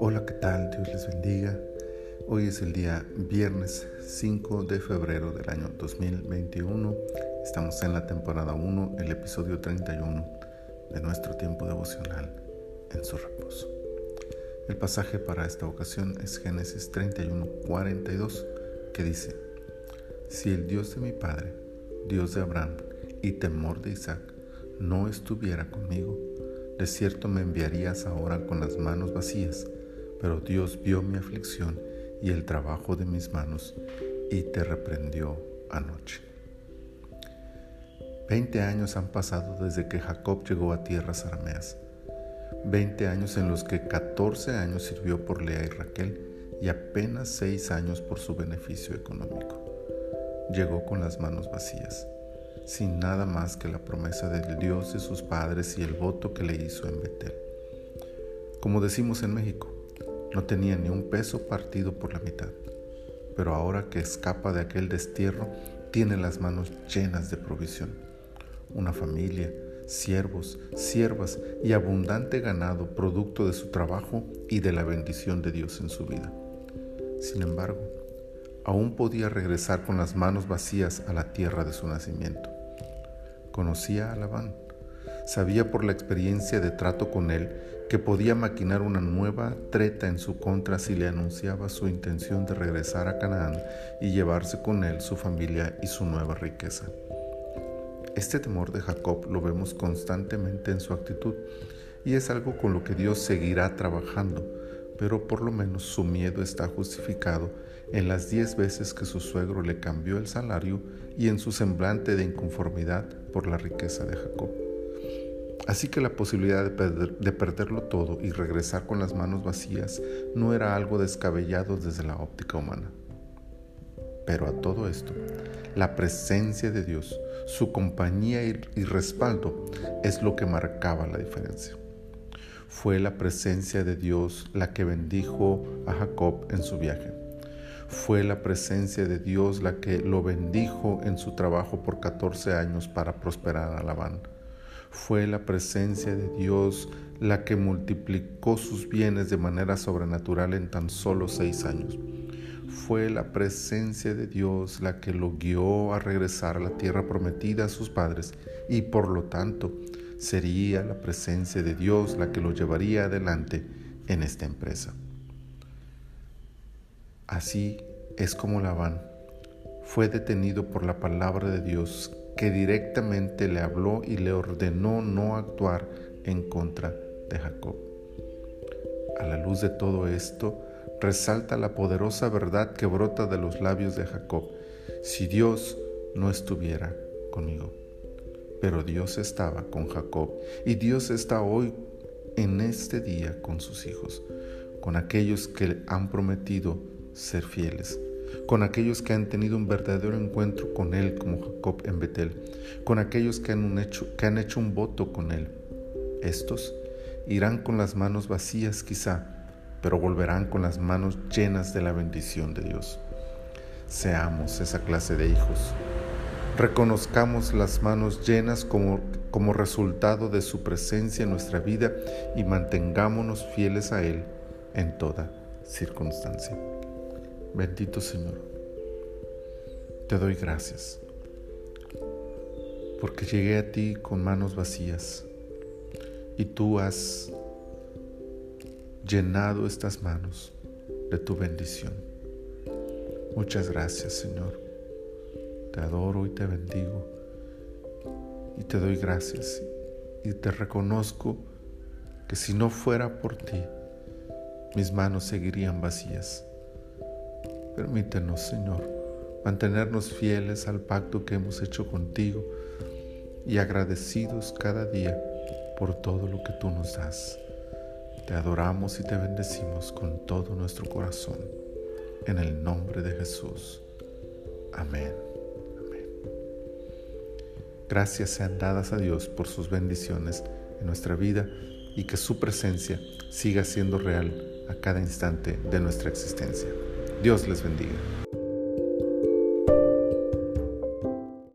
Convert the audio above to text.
Hola, ¿qué tal? Dios les bendiga. Hoy es el día viernes 5 de febrero del año 2021. Estamos en la temporada 1, el episodio 31 de nuestro tiempo devocional en su reposo. El pasaje para esta ocasión es Génesis 31, 42, que dice, Si el Dios de mi Padre, Dios de Abraham y temor de Isaac, no estuviera conmigo, de cierto me enviarías ahora con las manos vacías pero Dios vio mi aflicción y el trabajo de mis manos y te reprendió anoche. Veinte años han pasado desde que Jacob llegó a tierras arameas. Veinte años en los que catorce años sirvió por Lea y Raquel y apenas seis años por su beneficio económico. Llegó con las manos vacías, sin nada más que la promesa del Dios de sus padres y el voto que le hizo en Betel. Como decimos en México, no tenía ni un peso partido por la mitad, pero ahora que escapa de aquel destierro, tiene las manos llenas de provisión. Una familia, siervos, siervas y abundante ganado producto de su trabajo y de la bendición de Dios en su vida. Sin embargo, aún podía regresar con las manos vacías a la tierra de su nacimiento. Conocía a Labán, sabía por la experiencia de trato con él que podía maquinar una nueva treta en su contra si le anunciaba su intención de regresar a Canaán y llevarse con él su familia y su nueva riqueza. Este temor de Jacob lo vemos constantemente en su actitud y es algo con lo que Dios seguirá trabajando, pero por lo menos su miedo está justificado en las diez veces que su suegro le cambió el salario y en su semblante de inconformidad por la riqueza de Jacob. Así que la posibilidad de, perderlo todo y regresar con las manos vacías no era algo descabellado desde la óptica humana. Pero a todo esto, la presencia de Dios, su compañía y, respaldo es lo que marcaba la diferencia. Fue la presencia de Dios la que bendijo a Jacob en su viaje. Fue la presencia de Dios la que lo bendijo en su trabajo por 14 años para prosperar a Labán fue la presencia de Dios la que multiplicó sus bienes de manera sobrenatural en tan solo seis años. Fue la presencia de Dios la que lo guió a regresar a la tierra prometida a sus padres y por lo tanto sería la presencia de Dios la que lo llevaría adelante en esta empresa. Así es como Labán fue detenido por la palabra de Dios que directamente le habló y le ordenó no actuar en contra de Jacob. A la luz de todo esto, resalta la poderosa verdad que brota de los labios de Jacob. Si Dios no estuviera conmigo. Pero Dios estaba con Jacob y Dios está hoy en este día con sus hijos, con aquellos que han prometido ser fieles con aquellos que han tenido un verdadero encuentro con Él como Jacob en Betel, con aquellos que han, hecho, que han hecho un voto con Él. Estos irán con las manos vacías quizá, pero volverán con las manos llenas de la bendición de Dios. Seamos esa clase de hijos. Reconozcamos las manos llenas como, como resultado de su presencia en nuestra vida y mantengámonos fieles a Él en toda circunstancia. Bendito Señor, te doy gracias porque llegué a ti con manos vacías y tú has llenado estas manos de tu bendición. Muchas gracias Señor. Te adoro y te bendigo y te doy gracias y te reconozco que si no fuera por ti, mis manos seguirían vacías. Permítenos, Señor, mantenernos fieles al pacto que hemos hecho contigo y agradecidos cada día por todo lo que tú nos das. Te adoramos y te bendecimos con todo nuestro corazón. En el nombre de Jesús. Amén. Gracias sean dadas a Dios por sus bendiciones en nuestra vida y que su presencia siga siendo real a cada instante de nuestra existencia. Dios les bendiga.